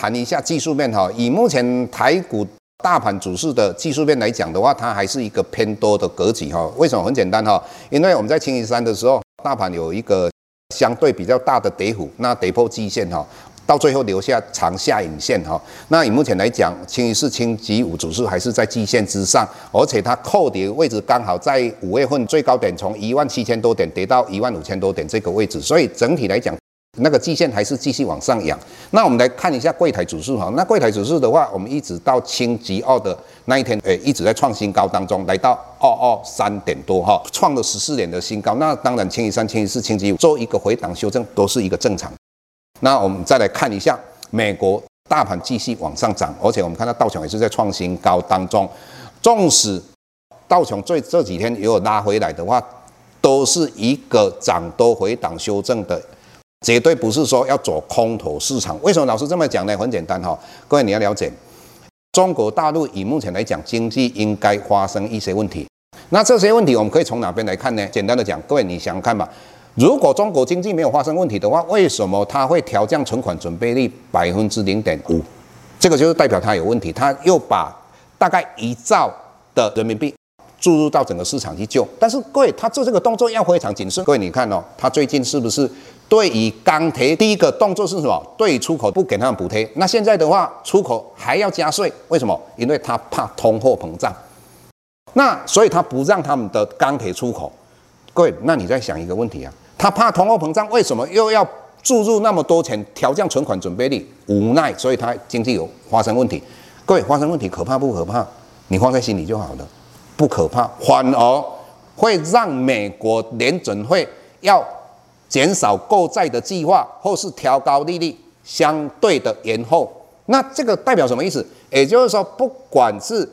谈一下技术面哈，以目前台股大盘走势的技术面来讲的话，它还是一个偏多的格局哈。为什么？很简单哈，因为我们在星期三的时候，大盘有一个相对比较大的跌幅，那跌破季线哈，到最后留下长下影线哈。那以目前来讲，清一四、星期五指数还是在季线之上，而且它扣跌位置刚好在五月份最高点从一万七千多点跌到一万五千多点这个位置，所以整体来讲。那个季线还是继续往上扬。那我们来看一下柜台指数哈。那柜台指数的话，我们一直到星期二的那一天，诶，一直在创新高当中，来到二二三点多哈，创了十四年的新高。那当然，星期三、星期四、星期五做一个回档修正，都是一个正常。那我们再来看一下美国大盘继续往上涨，而且我们看到道琼也是在创新高当中。纵使道琼最这几天也有拉回来的话，都是一个涨多回档修正的。绝对不是说要走空头市场。为什么老师这么讲呢？很简单哈，各位你要了解，中国大陆以目前来讲，经济应该发生一些问题。那这些问题我们可以从哪边来看呢？简单的讲，各位你想看吧，如果中国经济没有发生问题的话，为什么它会调降存款准备率百分之零点五？这个就是代表它有问题。它又把大概一兆的人民币注入到整个市场去救。但是各位，它做这个动作要非常谨慎。各位你看哦，它最近是不是？对于钢铁，第一个动作是什么？对出口不给他们补贴。那现在的话，出口还要加税，为什么？因为他怕通货膨胀。那所以他不让他们的钢铁出口。各位，那你再想一个问题啊？他怕通货膨胀，为什么又要注入那么多钱调降存款准备率？无奈，所以他经济有发生问题。各位，发生问题可怕不可怕？你放在心里就好了，不可怕，反而会让美国联准会要。减少购债的计划，或是调高利率，相对的延后。那这个代表什么意思？也就是说，不管是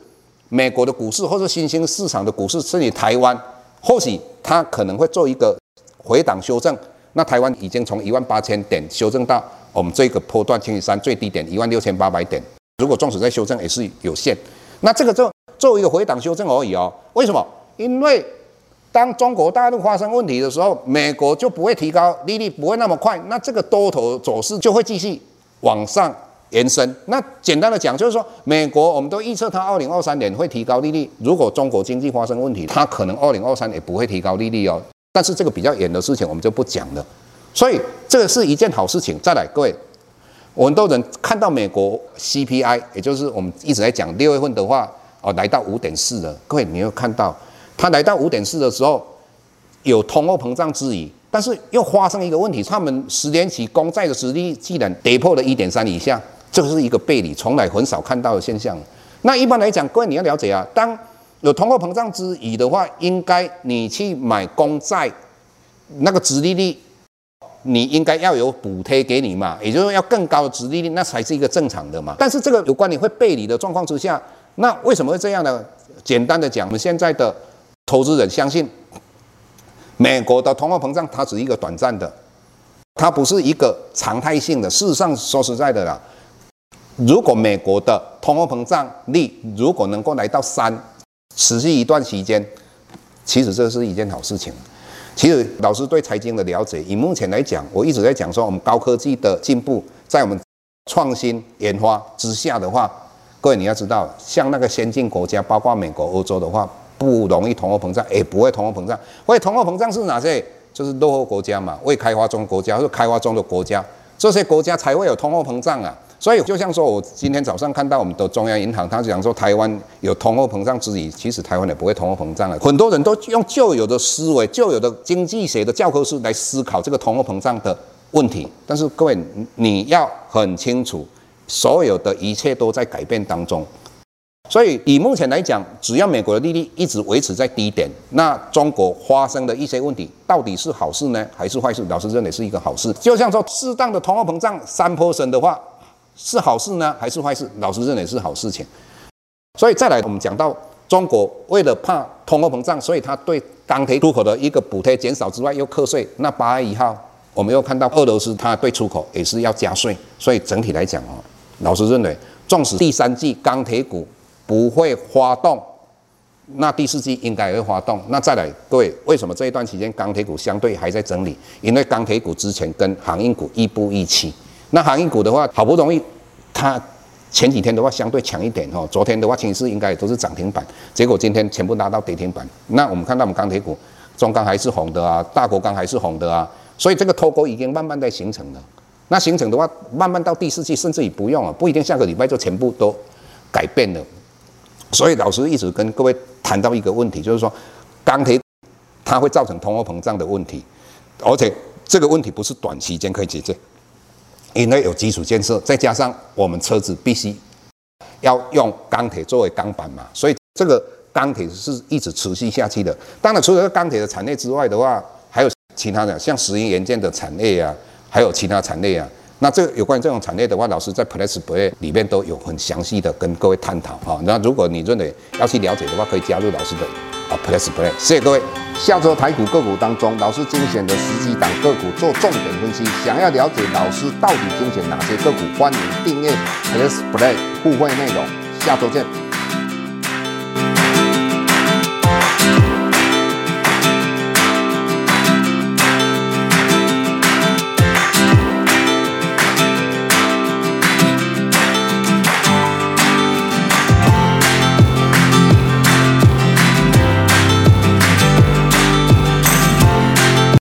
美国的股市，或是新兴市场的股市，甚至台湾，或许它可能会做一个回档修正。那台湾已经从一万八千点修正到我们这个波段星期三最低点一万六千八百点。如果纵使再修正，也是有限。那这个就做一个回档修正而已哦。为什么？因为当中国大陆发生问题的时候，美国就不会提高利率，不会那么快，那这个多头走势就会继续往上延伸。那简单的讲，就是说，美国我们都预测它二零二三年会提高利率。如果中国经济发生问题，它可能二零二三也不会提高利率哦。但是这个比较远的事情，我们就不讲了。所以这个是一件好事情。再来，各位，我们都能看到美国 CPI，也就是我们一直在讲六月份的话，哦，来到五点四了。各位，你有看到？它来到五点四的时候，有通货膨胀之疑，但是又发生一个问题，他们十年期公债的殖利率竟然跌破了一点三以下，这是一个背离，从来很少看到的现象。那一般来讲，各位你要了解啊，当有通货膨胀之疑的话，应该你去买公债，那个殖利率，你应该要有补贴给你嘛，也就是要更高的殖利率，那才是一个正常的嘛。但是这个有关你会背离的状况之下，那为什么会这样呢？简单的讲，我们现在的。投资人相信，美国的通货膨胀它只是一个短暂的，它不是一个常态性的。事实上，说实在的啦，如果美国的通货膨胀率如果能够来到三，持续一段时间，其实这是一件好事情。其实老师对财经的了解，以目前来讲，我一直在讲说，我们高科技的进步，在我们创新研发之下的话，各位你要知道，像那个先进国家，包括美国、欧洲的话。不容易通货膨胀，也不会通货膨胀。会通货膨胀是哪些？就是落后国家嘛，未开发中国家或者开发中的国家，这些国家才会有通货膨胀啊。所以就像说，我今天早上看到我们的中央银行，他讲说台湾有通货膨胀之疑，其实台湾也不会通货膨胀了。很多人都用旧有的思维、旧有的经济学的教科书来思考这个通货膨胀的问题。但是各位，你要很清楚，所有的一切都在改变当中。所以以目前来讲，只要美国的利率一直维持在低点，那中国发生的一些问题到底是好事呢，还是坏事？老师认为是一个好事。就像说适当的通货膨胀三坡升的话。是好事呢，还是坏事？老师认为是好事情。所以再来，我们讲到中国为了怕通货膨胀，所以他对钢铁出口的一个补贴减少之外，又课税。那八月一号，我们又看到俄罗斯它对出口也是要加税。所以整体来讲哦，老师认为，纵使第三季钢铁股不会发动，那第四季应该会发动。那再来，各位，为什么这一段期间钢铁股相对还在整理？因为钢铁股之前跟航运股亦步亦趋。那航运股的话，好不容易，它前几天的话相对强一点哦。昨天的话，其实应该都是涨停板，结果今天全部拉到跌停板。那我们看到我们钢铁股，中钢还是红的啊，大国钢还是红的啊，所以这个脱钩已经慢慢在形成了。那形成的话，慢慢到第四季，甚至于不用了，不一定下个礼拜就全部都改变了。所以老师一直跟各位谈到一个问题，就是说钢铁它会造成通货膨胀的问题，而且这个问题不是短期间可以解决。因为有基础建设，再加上我们车子必须要用钢铁作为钢板嘛，所以这个钢铁是一直持续下去的。当然，除了钢铁的产业之外的话，还有其他的，像石英元件的产业啊，还有其他产业啊。那这个有关于这种产业的话，老师在 Press Play 里面都有很详细的跟各位探讨哈。那如果你认为要去了解的话，可以加入老师的啊 Press Play。谢谢各位。下周台股个股当中，老师精选的十几档个股做重点分析。想要了解老师到底精选哪些个股，欢迎订阅 Press Play 互惠内容。下周见。